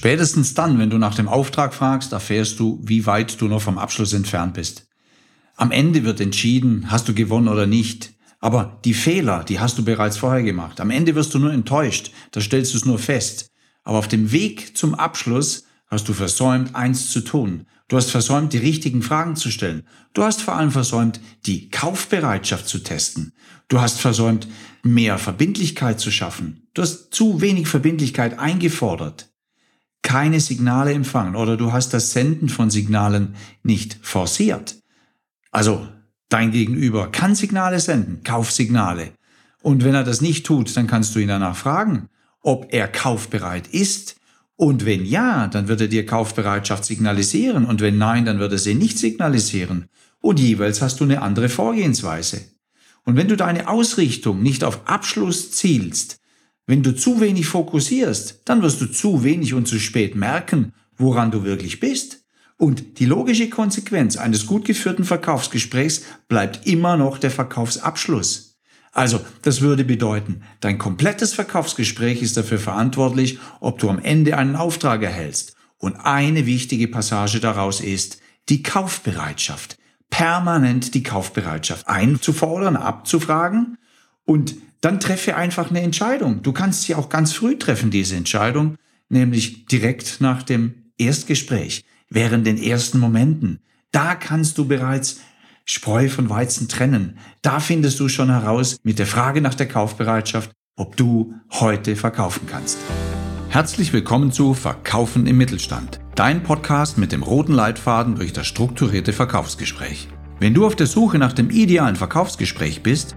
Spätestens dann, wenn du nach dem Auftrag fragst, erfährst du, wie weit du noch vom Abschluss entfernt bist. Am Ende wird entschieden, hast du gewonnen oder nicht. Aber die Fehler, die hast du bereits vorher gemacht. Am Ende wirst du nur enttäuscht, da stellst du es nur fest. Aber auf dem Weg zum Abschluss hast du versäumt, eins zu tun. Du hast versäumt, die richtigen Fragen zu stellen. Du hast vor allem versäumt, die Kaufbereitschaft zu testen. Du hast versäumt, mehr Verbindlichkeit zu schaffen. Du hast zu wenig Verbindlichkeit eingefordert. Keine Signale empfangen oder du hast das Senden von Signalen nicht forciert. Also Dein Gegenüber kann Signale senden, Kaufsignale. Und wenn er das nicht tut, dann kannst du ihn danach fragen, ob er kaufbereit ist. Und wenn ja, dann wird er dir Kaufbereitschaft signalisieren. Und wenn nein, dann wird er sie nicht signalisieren. Und jeweils hast du eine andere Vorgehensweise. Und wenn du deine Ausrichtung nicht auf Abschluss zielst, wenn du zu wenig fokussierst, dann wirst du zu wenig und zu spät merken, woran du wirklich bist. Und die logische Konsequenz eines gut geführten Verkaufsgesprächs bleibt immer noch der Verkaufsabschluss. Also, das würde bedeuten, dein komplettes Verkaufsgespräch ist dafür verantwortlich, ob du am Ende einen Auftrag erhältst. Und eine wichtige Passage daraus ist die Kaufbereitschaft. Permanent die Kaufbereitschaft einzufordern, abzufragen und dann treffe einfach eine Entscheidung. Du kannst sie auch ganz früh treffen, diese Entscheidung, nämlich direkt nach dem Erstgespräch während den ersten Momenten. Da kannst du bereits Spreu von Weizen trennen. Da findest du schon heraus mit der Frage nach der Kaufbereitschaft, ob du heute verkaufen kannst. Herzlich willkommen zu Verkaufen im Mittelstand, dein Podcast mit dem roten Leitfaden durch das strukturierte Verkaufsgespräch. Wenn du auf der Suche nach dem idealen Verkaufsgespräch bist,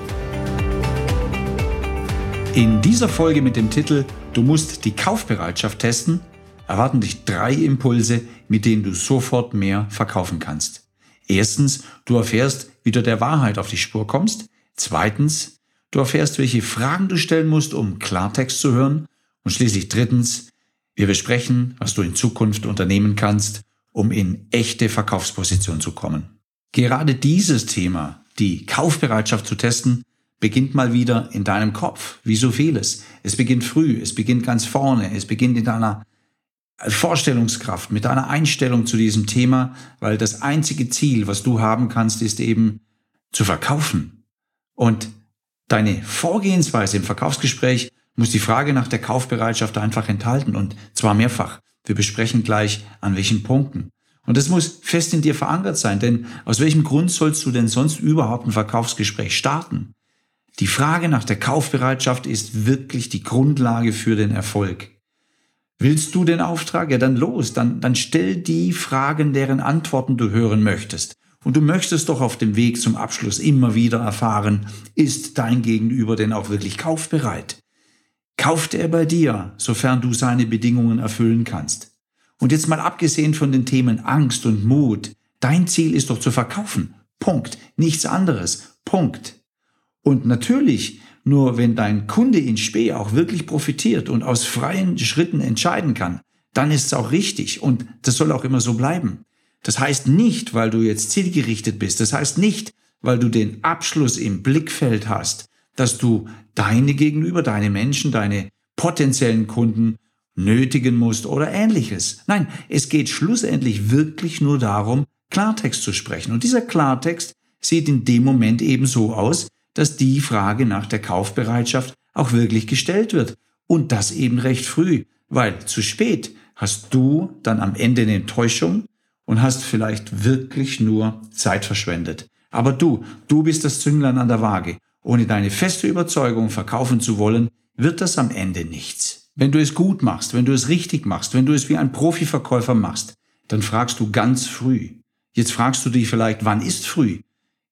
In dieser Folge mit dem Titel Du musst die Kaufbereitschaft testen, erwarten dich drei Impulse, mit denen du sofort mehr verkaufen kannst. Erstens, du erfährst, wie du der Wahrheit auf die Spur kommst. Zweitens, du erfährst, welche Fragen du stellen musst, um Klartext zu hören. Und schließlich drittens, wir besprechen, was du in Zukunft unternehmen kannst, um in echte Verkaufsposition zu kommen. Gerade dieses Thema, die Kaufbereitschaft zu testen, beginnt mal wieder in deinem Kopf, wie so vieles. Es beginnt früh, es beginnt ganz vorne, es beginnt in deiner Vorstellungskraft, mit deiner Einstellung zu diesem Thema, weil das einzige Ziel, was du haben kannst, ist eben zu verkaufen. Und deine Vorgehensweise im Verkaufsgespräch muss die Frage nach der Kaufbereitschaft einfach enthalten und zwar mehrfach. Wir besprechen gleich an welchen Punkten. Und das muss fest in dir verankert sein, denn aus welchem Grund sollst du denn sonst überhaupt ein Verkaufsgespräch starten? Die Frage nach der Kaufbereitschaft ist wirklich die Grundlage für den Erfolg. Willst du den Auftrag? Ja, dann los. Dann, dann stell die Fragen, deren Antworten du hören möchtest. Und du möchtest doch auf dem Weg zum Abschluss immer wieder erfahren, ist dein Gegenüber denn auch wirklich kaufbereit? Kauft er bei dir, sofern du seine Bedingungen erfüllen kannst? Und jetzt mal abgesehen von den Themen Angst und Mut, dein Ziel ist doch zu verkaufen. Punkt. Nichts anderes. Punkt. Und natürlich nur wenn dein Kunde in Spee auch wirklich profitiert und aus freien Schritten entscheiden kann, dann ist es auch richtig und das soll auch immer so bleiben. Das heißt nicht, weil du jetzt zielgerichtet bist, das heißt nicht, weil du den Abschluss im Blickfeld hast, dass du deine Gegenüber, deine Menschen, deine potenziellen Kunden nötigen musst oder ähnliches. Nein, es geht schlussendlich wirklich nur darum, Klartext zu sprechen. Und dieser Klartext sieht in dem Moment eben so aus, dass die Frage nach der Kaufbereitschaft auch wirklich gestellt wird. Und das eben recht früh, weil zu spät hast du dann am Ende eine Enttäuschung und hast vielleicht wirklich nur Zeit verschwendet. Aber du, du bist das Zünglein an der Waage. Ohne deine feste Überzeugung verkaufen zu wollen, wird das am Ende nichts. Wenn du es gut machst, wenn du es richtig machst, wenn du es wie ein Profiverkäufer machst, dann fragst du ganz früh. Jetzt fragst du dich vielleicht, wann ist früh?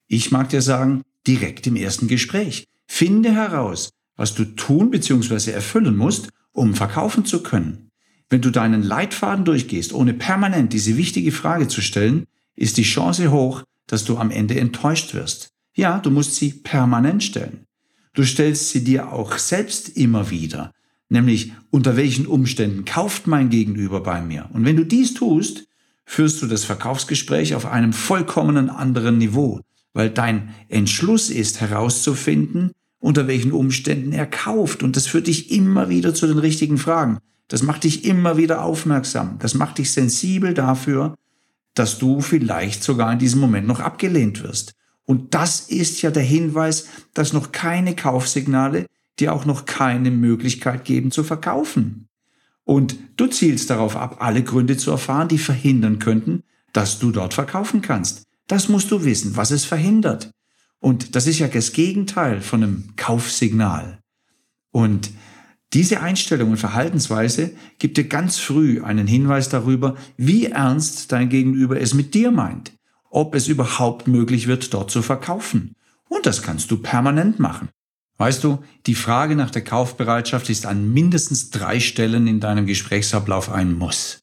Ich mag dir sagen, direkt im ersten Gespräch. Finde heraus, was du tun bzw. erfüllen musst, um verkaufen zu können. Wenn du deinen Leitfaden durchgehst, ohne permanent diese wichtige Frage zu stellen, ist die Chance hoch, dass du am Ende enttäuscht wirst. Ja, du musst sie permanent stellen. Du stellst sie dir auch selbst immer wieder, nämlich unter welchen Umständen kauft mein Gegenüber bei mir. Und wenn du dies tust, führst du das Verkaufsgespräch auf einem vollkommenen anderen Niveau, weil dein Entschluss ist herauszufinden, unter welchen Umständen er kauft. Und das führt dich immer wieder zu den richtigen Fragen. Das macht dich immer wieder aufmerksam. Das macht dich sensibel dafür, dass du vielleicht sogar in diesem Moment noch abgelehnt wirst. Und das ist ja der Hinweis, dass noch keine Kaufsignale dir auch noch keine Möglichkeit geben zu verkaufen. Und du zielst darauf ab, alle Gründe zu erfahren, die verhindern könnten, dass du dort verkaufen kannst. Das musst du wissen, was es verhindert. Und das ist ja das Gegenteil von einem Kaufsignal. Und diese Einstellung und Verhaltensweise gibt dir ganz früh einen Hinweis darüber, wie ernst dein Gegenüber es mit dir meint, ob es überhaupt möglich wird, dort zu verkaufen. Und das kannst du permanent machen. Weißt du, die Frage nach der Kaufbereitschaft ist an mindestens drei Stellen in deinem Gesprächsablauf ein Muss.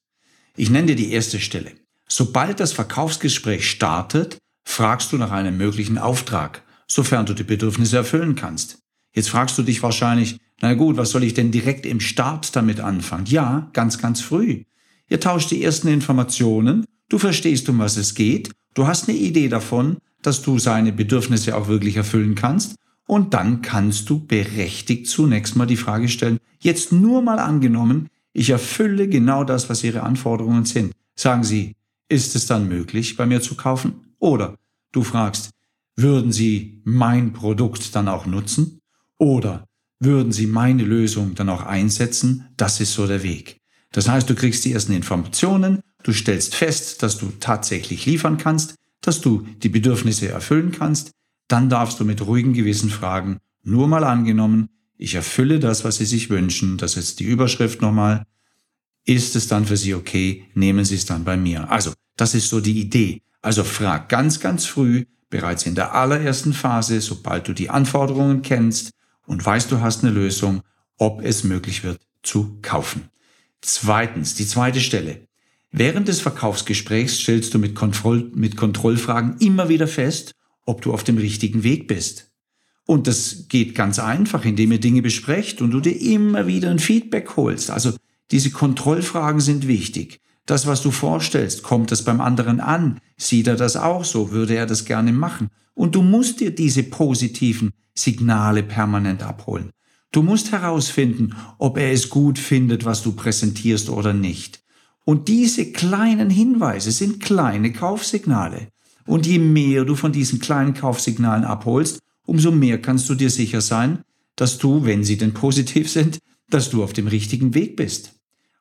Ich nenne dir die erste Stelle. Sobald das Verkaufsgespräch startet, fragst du nach einem möglichen Auftrag, sofern du die Bedürfnisse erfüllen kannst. Jetzt fragst du dich wahrscheinlich, na gut, was soll ich denn direkt im Start damit anfangen? Ja, ganz, ganz früh. Ihr tauscht die ersten Informationen, du verstehst, um was es geht, du hast eine Idee davon, dass du seine Bedürfnisse auch wirklich erfüllen kannst und dann kannst du berechtigt zunächst mal die Frage stellen, jetzt nur mal angenommen, ich erfülle genau das, was Ihre Anforderungen sind. Sagen Sie, ist es dann möglich, bei mir zu kaufen? Oder du fragst, würden Sie mein Produkt dann auch nutzen? Oder würden Sie meine Lösung dann auch einsetzen? Das ist so der Weg. Das heißt, du kriegst die ersten Informationen, du stellst fest, dass du tatsächlich liefern kannst, dass du die Bedürfnisse erfüllen kannst, dann darfst du mit ruhigem Gewissen fragen, nur mal angenommen, ich erfülle das, was Sie sich wünschen, das ist die Überschrift nochmal, ist es dann für Sie okay, nehmen Sie es dann bei mir. Also, das ist so die Idee. Also frag ganz, ganz früh, bereits in der allerersten Phase, sobald du die Anforderungen kennst und weißt, du hast eine Lösung, ob es möglich wird zu kaufen. Zweitens, die zweite Stelle. Während des Verkaufsgesprächs stellst du mit, Kontroll, mit Kontrollfragen immer wieder fest, ob du auf dem richtigen Weg bist. Und das geht ganz einfach, indem ihr Dinge besprecht und du dir immer wieder ein Feedback holst. Also diese Kontrollfragen sind wichtig. Das, was du vorstellst, kommt das beim anderen an? Sieht er das auch so? Würde er das gerne machen? Und du musst dir diese positiven Signale permanent abholen. Du musst herausfinden, ob er es gut findet, was du präsentierst oder nicht. Und diese kleinen Hinweise sind kleine Kaufsignale. Und je mehr du von diesen kleinen Kaufsignalen abholst, umso mehr kannst du dir sicher sein, dass du, wenn sie denn positiv sind, dass du auf dem richtigen Weg bist.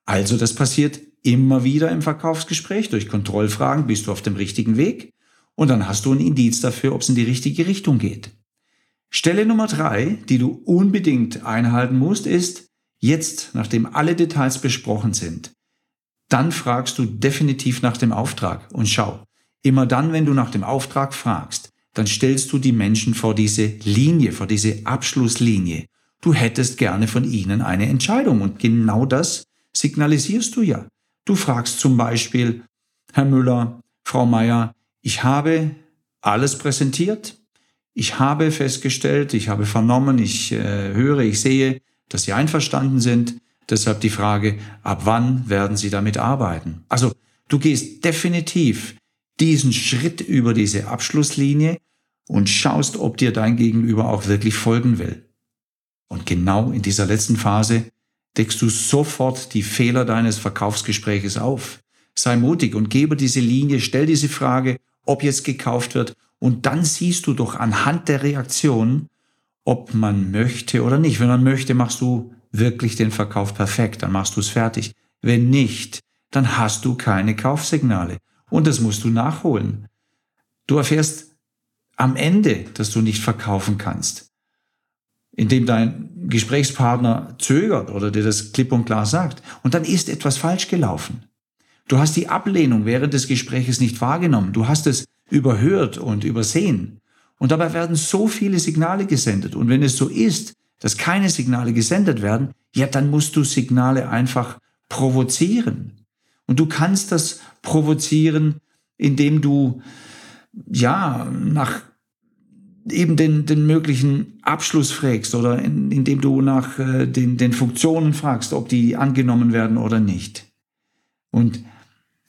Also das passiert immer wieder im Verkaufsgespräch. Durch Kontrollfragen bist du auf dem richtigen Weg und dann hast du ein Indiz dafür, ob es in die richtige Richtung geht. Stelle Nummer drei, die du unbedingt einhalten musst, ist, jetzt, nachdem alle Details besprochen sind, dann fragst du definitiv nach dem Auftrag und schau, immer dann, wenn du nach dem Auftrag fragst, dann stellst du die Menschen vor diese Linie, vor diese Abschlusslinie. Du hättest gerne von ihnen eine Entscheidung und genau das signalisierst du ja. Du fragst zum Beispiel, Herr Müller, Frau Meier, ich habe alles präsentiert. Ich habe festgestellt, ich habe vernommen, ich äh, höre, ich sehe, dass Sie einverstanden sind. Deshalb die Frage, ab wann werden Sie damit arbeiten? Also du gehst definitiv diesen Schritt über diese Abschlusslinie und schaust, ob dir dein Gegenüber auch wirklich folgen will. Und genau in dieser letzten Phase deckst du sofort die Fehler deines Verkaufsgespräches auf. Sei mutig und gebe diese Linie, stell diese Frage, ob jetzt gekauft wird, und dann siehst du doch anhand der Reaktion, ob man möchte oder nicht. Wenn man möchte, machst du wirklich den Verkauf perfekt, dann machst du es fertig. Wenn nicht, dann hast du keine Kaufsignale. Und das musst du nachholen. Du erfährst am Ende, dass du nicht verkaufen kannst indem dein Gesprächspartner zögert oder dir das klipp und klar sagt. Und dann ist etwas falsch gelaufen. Du hast die Ablehnung während des Gespräches nicht wahrgenommen. Du hast es überhört und übersehen. Und dabei werden so viele Signale gesendet. Und wenn es so ist, dass keine Signale gesendet werden, ja, dann musst du Signale einfach provozieren. Und du kannst das provozieren, indem du, ja, nach eben den, den möglichen Abschluss fragst oder in, indem du nach äh, den, den Funktionen fragst, ob die angenommen werden oder nicht. Und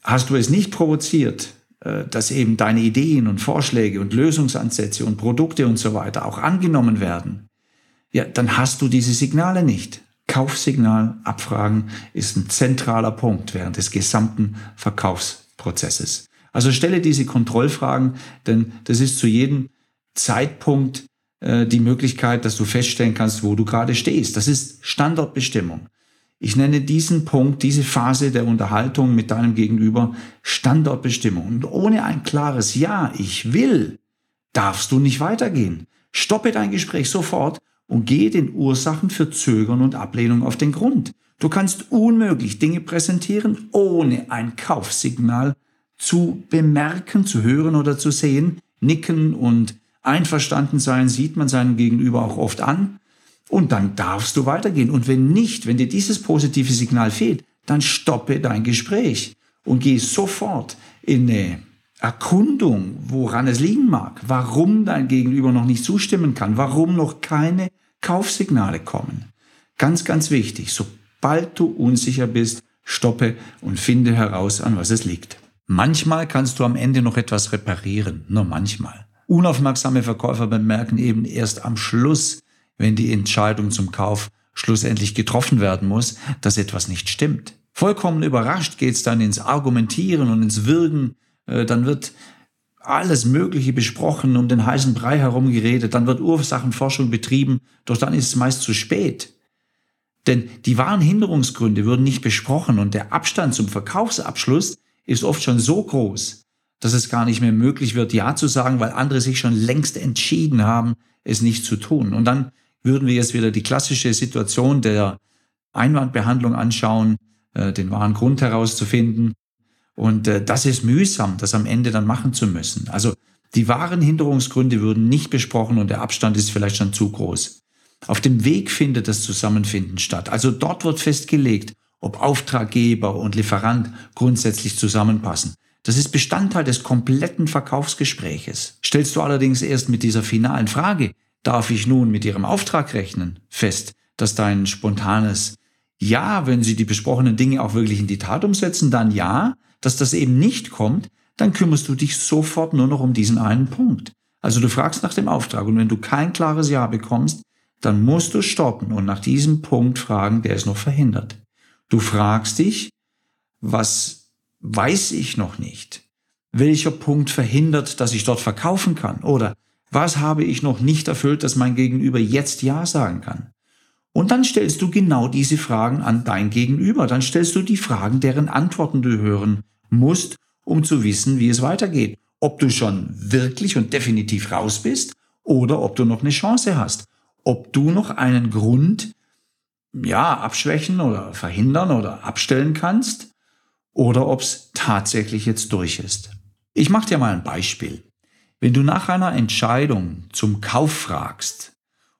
hast du es nicht provoziert, äh, dass eben deine Ideen und Vorschläge und Lösungsansätze und Produkte und so weiter auch angenommen werden, ja, dann hast du diese Signale nicht. Kaufsignal abfragen ist ein zentraler Punkt während des gesamten Verkaufsprozesses. Also stelle diese Kontrollfragen, denn das ist zu jedem Zeitpunkt äh, die Möglichkeit, dass du feststellen kannst, wo du gerade stehst. Das ist Standortbestimmung. Ich nenne diesen Punkt, diese Phase der Unterhaltung mit deinem Gegenüber Standortbestimmung. Und ohne ein klares Ja, ich will, darfst du nicht weitergehen. Stoppe dein Gespräch sofort und gehe den Ursachen für Zögern und Ablehnung auf den Grund. Du kannst unmöglich Dinge präsentieren, ohne ein Kaufsignal zu bemerken, zu hören oder zu sehen. Nicken und einverstanden sein sieht man seinem Gegenüber auch oft an. Und dann darfst du weitergehen. Und wenn nicht, wenn dir dieses positive Signal fehlt, dann stoppe dein Gespräch und geh sofort in eine Erkundung, woran es liegen mag, warum dein Gegenüber noch nicht zustimmen kann, warum noch keine Kaufsignale kommen. Ganz, ganz wichtig, sobald du unsicher bist, stoppe und finde heraus, an was es liegt. Manchmal kannst du am Ende noch etwas reparieren, nur manchmal. Unaufmerksame Verkäufer bemerken eben erst am Schluss, wenn die Entscheidung zum Kauf schlussendlich getroffen werden muss, dass etwas nicht stimmt. Vollkommen überrascht geht's dann ins Argumentieren und ins Wirken. Äh, dann wird alles Mögliche besprochen, um den heißen Brei herum geredet. Dann wird Ursachenforschung betrieben, doch dann ist es meist zu spät. Denn die wahren Hinderungsgründe würden nicht besprochen und der Abstand zum Verkaufsabschluss ist oft schon so groß, dass es gar nicht mehr möglich wird, Ja zu sagen, weil andere sich schon längst entschieden haben, es nicht zu tun. Und dann würden wir jetzt wieder die klassische Situation der Einwandbehandlung anschauen, äh, den wahren Grund herauszufinden. Und äh, das ist mühsam, das am Ende dann machen zu müssen. Also die wahren Hinderungsgründe würden nicht besprochen und der Abstand ist vielleicht schon zu groß. Auf dem Weg findet das Zusammenfinden statt. Also dort wird festgelegt, ob Auftraggeber und Lieferant grundsätzlich zusammenpassen. Das ist Bestandteil des kompletten Verkaufsgespräches. Stellst du allerdings erst mit dieser finalen Frage, darf ich nun mit Ihrem Auftrag rechnen, fest, dass dein spontanes Ja, wenn Sie die besprochenen Dinge auch wirklich in die Tat umsetzen, dann ja, dass das eben nicht kommt, dann kümmerst du dich sofort nur noch um diesen einen Punkt. Also du fragst nach dem Auftrag und wenn du kein klares Ja bekommst, dann musst du stoppen und nach diesem Punkt fragen, der es noch verhindert. Du fragst dich, was weiß ich noch nicht. Welcher Punkt verhindert, dass ich dort verkaufen kann? Oder was habe ich noch nicht erfüllt, dass mein Gegenüber jetzt Ja sagen kann? Und dann stellst du genau diese Fragen an dein Gegenüber. Dann stellst du die Fragen, deren Antworten du hören musst, um zu wissen, wie es weitergeht. Ob du schon wirklich und definitiv raus bist oder ob du noch eine Chance hast. Ob du noch einen Grund, ja, abschwächen oder verhindern oder abstellen kannst oder ob es tatsächlich jetzt durch ist. Ich mache dir mal ein Beispiel. Wenn du nach einer Entscheidung zum Kauf fragst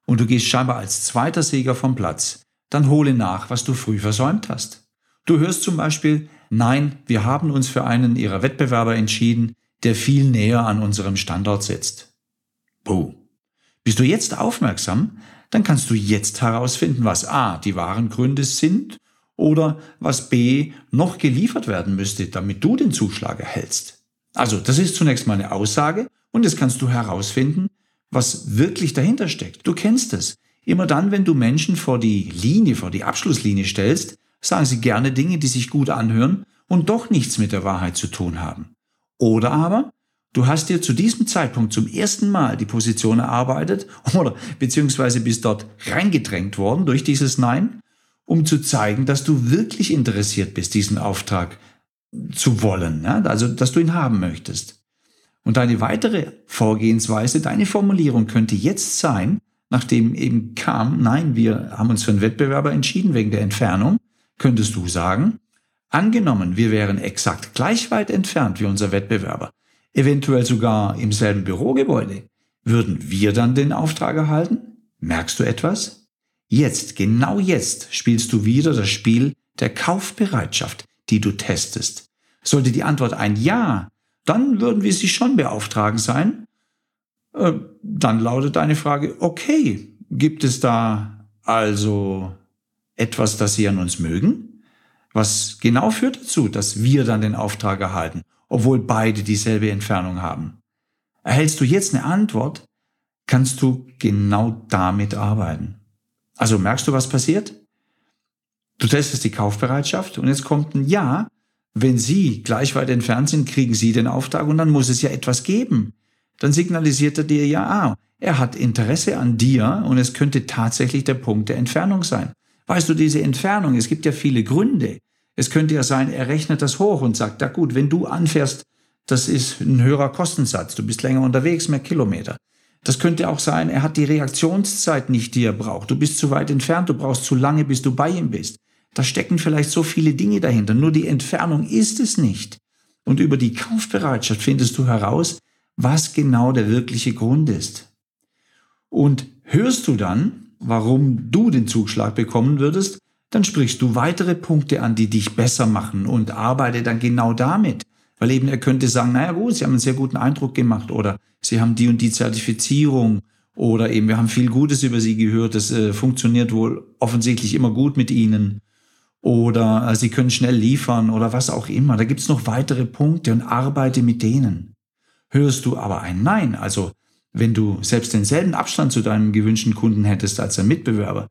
und du gehst scheinbar als zweiter Sieger vom Platz, dann hole nach, was du früh versäumt hast. Du hörst zum Beispiel, nein, wir haben uns für einen ihrer Wettbewerber entschieden, der viel näher an unserem Standort sitzt. Buh. Bist du jetzt aufmerksam, dann kannst du jetzt herausfinden, was A, die wahren Gründe sind oder was B noch geliefert werden müsste, damit du den Zuschlag erhältst. Also, das ist zunächst mal eine Aussage und jetzt kannst du herausfinden, was wirklich dahinter steckt. Du kennst es. Immer dann, wenn du Menschen vor die Linie, vor die Abschlusslinie stellst, sagen sie gerne Dinge, die sich gut anhören und doch nichts mit der Wahrheit zu tun haben. Oder aber, du hast dir zu diesem Zeitpunkt zum ersten Mal die Position erarbeitet oder beziehungsweise bist dort reingedrängt worden durch dieses Nein um zu zeigen, dass du wirklich interessiert bist, diesen Auftrag zu wollen, ja? also dass du ihn haben möchtest. Und deine weitere Vorgehensweise, deine Formulierung könnte jetzt sein, nachdem eben kam, nein, wir haben uns für einen Wettbewerber entschieden wegen der Entfernung, könntest du sagen, angenommen, wir wären exakt gleich weit entfernt wie unser Wettbewerber, eventuell sogar im selben Bürogebäude, würden wir dann den Auftrag erhalten? Merkst du etwas? Jetzt, genau jetzt, spielst du wieder das Spiel der Kaufbereitschaft, die du testest. Sollte die Antwort ein Ja, dann würden wir sie schon beauftragen sein. Äh, dann lautet deine Frage, okay, gibt es da also etwas, das Sie an uns mögen? Was genau führt dazu, dass wir dann den Auftrag erhalten, obwohl beide dieselbe Entfernung haben? Erhältst du jetzt eine Antwort, kannst du genau damit arbeiten. Also merkst du, was passiert? Du testest die Kaufbereitschaft und jetzt kommt ein Ja. Wenn Sie gleich weit entfernt sind, kriegen Sie den Auftrag und dann muss es ja etwas geben. Dann signalisiert er dir ja, ah, er hat Interesse an dir und es könnte tatsächlich der Punkt der Entfernung sein. Weißt du, diese Entfernung, es gibt ja viele Gründe. Es könnte ja sein, er rechnet das hoch und sagt, na gut, wenn du anfährst, das ist ein höherer Kostensatz, du bist länger unterwegs, mehr Kilometer. Das könnte auch sein, er hat die Reaktionszeit nicht, die er braucht. Du bist zu weit entfernt, du brauchst zu lange, bis du bei ihm bist. Da stecken vielleicht so viele Dinge dahinter, nur die Entfernung ist es nicht. Und über die Kaufbereitschaft findest du heraus, was genau der wirkliche Grund ist. Und hörst du dann, warum du den Zugschlag bekommen würdest, dann sprichst du weitere Punkte an, die dich besser machen und arbeite dann genau damit. Weil eben er könnte sagen, naja gut, Sie haben einen sehr guten Eindruck gemacht oder Sie haben die und die Zertifizierung oder eben wir haben viel Gutes über Sie gehört, das äh, funktioniert wohl offensichtlich immer gut mit Ihnen oder äh, Sie können schnell liefern oder was auch immer. Da gibt's noch weitere Punkte und arbeite mit denen. Hörst du aber ein Nein, also wenn du selbst denselben Abstand zu deinem gewünschten Kunden hättest als ein Mitbewerber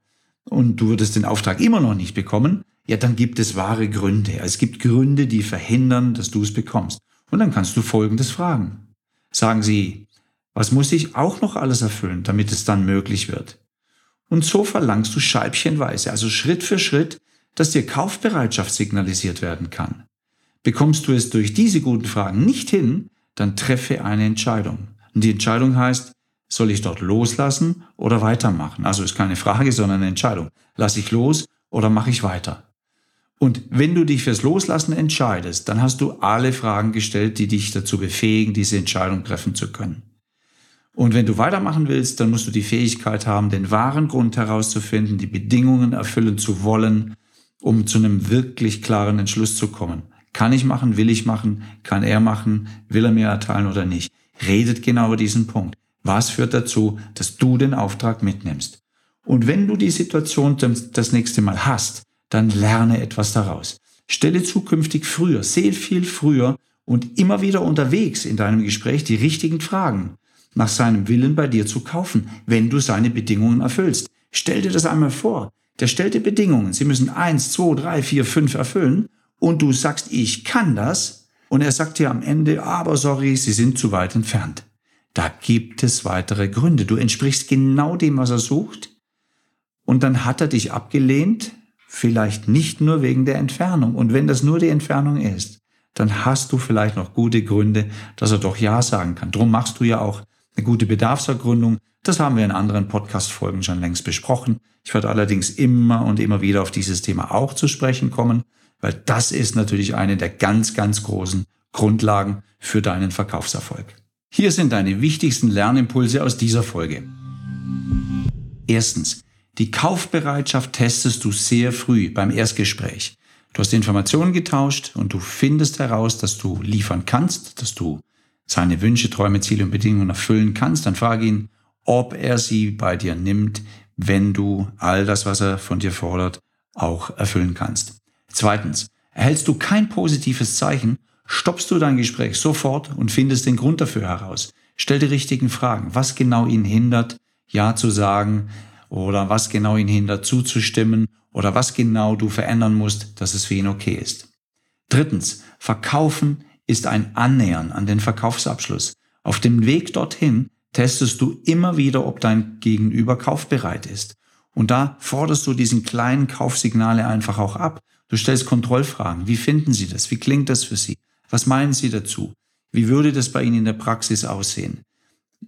und du würdest den Auftrag immer noch nicht bekommen, ja, dann gibt es wahre Gründe. Es gibt Gründe, die verhindern, dass du es bekommst. Und dann kannst du Folgendes fragen. Sagen sie, was muss ich auch noch alles erfüllen, damit es dann möglich wird? Und so verlangst du scheibchenweise, also Schritt für Schritt, dass dir Kaufbereitschaft signalisiert werden kann. Bekommst du es durch diese guten Fragen nicht hin, dann treffe eine Entscheidung. Und die Entscheidung heißt, soll ich dort loslassen oder weitermachen? Also ist keine Frage, sondern eine Entscheidung. Lass ich los oder mache ich weiter? Und wenn du dich fürs Loslassen entscheidest, dann hast du alle Fragen gestellt, die dich dazu befähigen, diese Entscheidung treffen zu können. Und wenn du weitermachen willst, dann musst du die Fähigkeit haben, den wahren Grund herauszufinden, die Bedingungen erfüllen zu wollen, um zu einem wirklich klaren Entschluss zu kommen. Kann ich machen, will ich machen, kann er machen, will er mir erteilen oder nicht. Redet genau über diesen Punkt. Was führt dazu, dass du den Auftrag mitnimmst? Und wenn du die Situation das nächste Mal hast, dann lerne etwas daraus. Stelle zukünftig früher, sehr viel früher und immer wieder unterwegs in deinem Gespräch die richtigen Fragen nach seinem Willen bei dir zu kaufen, wenn du seine Bedingungen erfüllst. Stell dir das einmal vor. Der stellt dir Bedingungen. Sie müssen eins, zwei, drei, vier, fünf erfüllen und du sagst, ich kann das und er sagt dir am Ende, aber sorry, Sie sind zu weit entfernt. Da gibt es weitere Gründe. Du entsprichst genau dem, was er sucht und dann hat er dich abgelehnt, vielleicht nicht nur wegen der Entfernung. Und wenn das nur die Entfernung ist, dann hast du vielleicht noch gute Gründe, dass er doch Ja sagen kann. Drum machst du ja auch eine gute Bedarfsergründung. Das haben wir in anderen Podcast-Folgen schon längst besprochen. Ich werde allerdings immer und immer wieder auf dieses Thema auch zu sprechen kommen, weil das ist natürlich eine der ganz, ganz großen Grundlagen für deinen Verkaufserfolg. Hier sind deine wichtigsten Lernimpulse aus dieser Folge. Erstens, die Kaufbereitschaft testest du sehr früh beim Erstgespräch. Du hast Informationen getauscht und du findest heraus, dass du liefern kannst, dass du seine Wünsche, Träume, Ziele und Bedingungen erfüllen kannst. Dann frage ihn, ob er sie bei dir nimmt, wenn du all das, was er von dir fordert, auch erfüllen kannst. Zweitens, erhältst du kein positives Zeichen, stoppst du dein Gespräch sofort und findest den Grund dafür heraus. Stell die richtigen Fragen. Was genau ihn hindert, Ja zu sagen? Oder was genau ihn hindert zuzustimmen oder was genau du verändern musst, dass es für ihn okay ist. Drittens, Verkaufen ist ein Annähern an den Verkaufsabschluss. Auf dem Weg dorthin testest du immer wieder, ob dein Gegenüber kaufbereit ist. Und da forderst du diesen kleinen Kaufsignale einfach auch ab. Du stellst Kontrollfragen. Wie finden Sie das? Wie klingt das für Sie? Was meinen Sie dazu? Wie würde das bei Ihnen in der Praxis aussehen?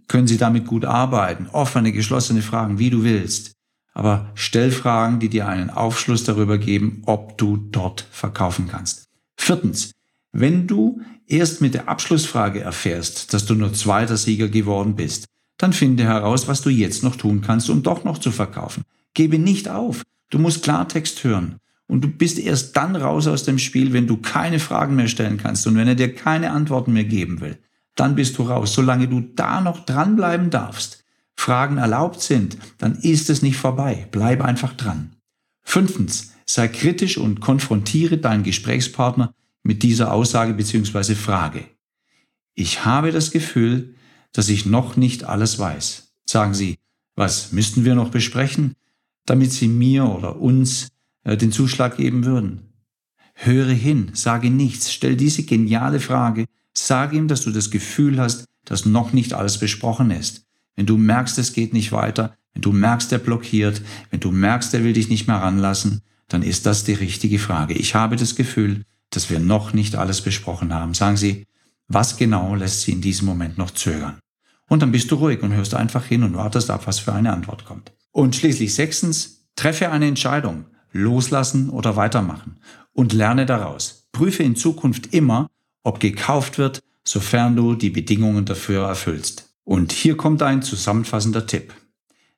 Können Sie damit gut arbeiten. Offene, geschlossene Fragen, wie du willst. Aber stell Fragen, die dir einen Aufschluss darüber geben, ob du dort verkaufen kannst. Viertens, wenn du erst mit der Abschlussfrage erfährst, dass du nur zweiter Sieger geworden bist, dann finde heraus, was du jetzt noch tun kannst, um doch noch zu verkaufen. Gebe nicht auf. Du musst Klartext hören. und du bist erst dann raus aus dem Spiel, wenn du keine Fragen mehr stellen kannst und wenn er dir keine Antworten mehr geben will. Dann bist du raus. Solange du da noch dranbleiben darfst, Fragen erlaubt sind, dann ist es nicht vorbei. Bleib einfach dran. Fünftens, sei kritisch und konfrontiere deinen Gesprächspartner mit dieser Aussage bzw. Frage. Ich habe das Gefühl, dass ich noch nicht alles weiß. Sagen Sie, was müssten wir noch besprechen, damit Sie mir oder uns äh, den Zuschlag geben würden? Höre hin, sage nichts, stell diese geniale Frage, sage ihm, dass du das Gefühl hast, dass noch nicht alles besprochen ist. Wenn du merkst, es geht nicht weiter, wenn du merkst, er blockiert, wenn du merkst, er will dich nicht mehr ranlassen, dann ist das die richtige Frage. Ich habe das Gefühl, dass wir noch nicht alles besprochen haben. Sagen Sie, was genau lässt Sie in diesem Moment noch zögern? Und dann bist du ruhig und hörst einfach hin und wartest ab, was für eine Antwort kommt. Und schließlich sechstens, treffe eine Entscheidung, loslassen oder weitermachen und lerne daraus. Prüfe in Zukunft immer, ob gekauft wird, sofern du die Bedingungen dafür erfüllst. Und hier kommt ein zusammenfassender Tipp.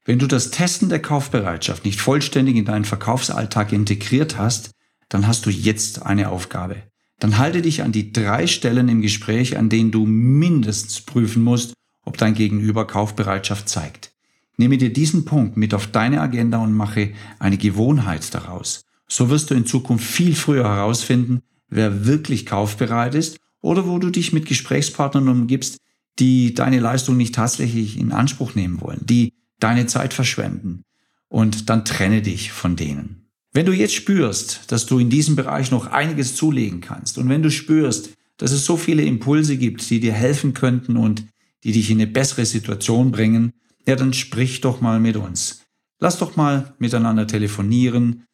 Wenn du das Testen der Kaufbereitschaft nicht vollständig in deinen Verkaufsalltag integriert hast, dann hast du jetzt eine Aufgabe. Dann halte dich an die drei Stellen im Gespräch, an denen du mindestens prüfen musst, ob dein Gegenüber Kaufbereitschaft zeigt. Nehme dir diesen Punkt mit auf deine Agenda und mache eine Gewohnheit daraus. So wirst du in Zukunft viel früher herausfinden, wer wirklich kaufbereit ist oder wo du dich mit Gesprächspartnern umgibst, die deine Leistung nicht tatsächlich in Anspruch nehmen wollen, die deine Zeit verschwenden. Und dann trenne dich von denen. Wenn du jetzt spürst, dass du in diesem Bereich noch einiges zulegen kannst und wenn du spürst, dass es so viele Impulse gibt, die dir helfen könnten und die dich in eine bessere Situation bringen, ja, dann sprich doch mal mit uns. Lass doch mal miteinander telefonieren.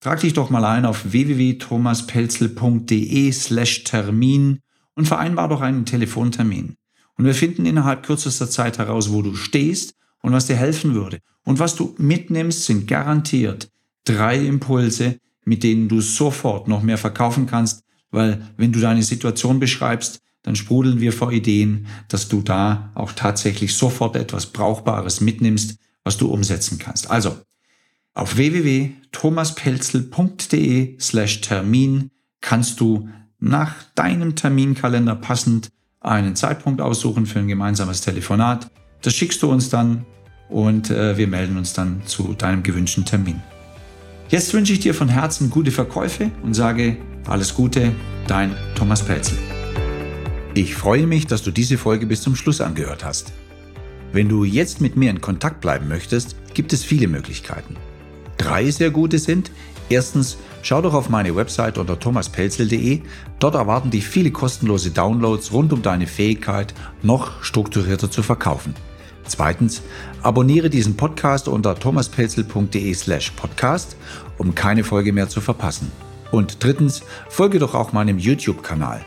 Trag dich doch mal ein auf www.thomaspelzel.de slash Termin und vereinbar doch einen Telefontermin. Und wir finden innerhalb kürzester Zeit heraus, wo du stehst und was dir helfen würde. Und was du mitnimmst, sind garantiert drei Impulse, mit denen du sofort noch mehr verkaufen kannst, weil wenn du deine Situation beschreibst, dann sprudeln wir vor Ideen, dass du da auch tatsächlich sofort etwas Brauchbares mitnimmst, was du umsetzen kannst. Also auf www.thomaspelzel.de slash Termin kannst du nach deinem Terminkalender passend einen Zeitpunkt aussuchen für ein gemeinsames Telefonat. Das schickst du uns dann und äh, wir melden uns dann zu deinem gewünschten Termin. Jetzt wünsche ich dir von Herzen gute Verkäufe und sage alles Gute, dein Thomas Pelzel. Ich freue mich, dass du diese Folge bis zum Schluss angehört hast. Wenn du jetzt mit mir in Kontakt bleiben möchtest, gibt es viele Möglichkeiten. Drei sehr gute sind, erstens, schau doch auf meine Website unter thomaspelzel.de, dort erwarten dich viele kostenlose Downloads rund um deine Fähigkeit, noch strukturierter zu verkaufen. Zweitens, abonniere diesen Podcast unter thomaspelzel.de slash podcast, um keine Folge mehr zu verpassen. Und drittens, folge doch auch meinem YouTube-Kanal.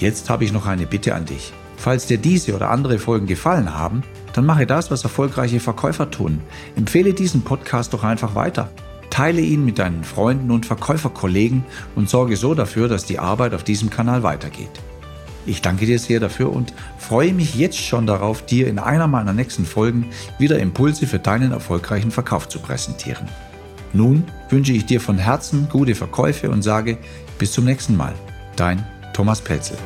Jetzt habe ich noch eine Bitte an dich. Falls dir diese oder andere Folgen gefallen haben, dann mache das, was erfolgreiche Verkäufer tun. Empfehle diesen Podcast doch einfach weiter. Teile ihn mit deinen Freunden und Verkäuferkollegen und sorge so dafür, dass die Arbeit auf diesem Kanal weitergeht. Ich danke dir sehr dafür und freue mich jetzt schon darauf, dir in einer meiner nächsten Folgen wieder Impulse für deinen erfolgreichen Verkauf zu präsentieren. Nun wünsche ich dir von Herzen gute Verkäufe und sage bis zum nächsten Mal. Dein Thomas Pelzel.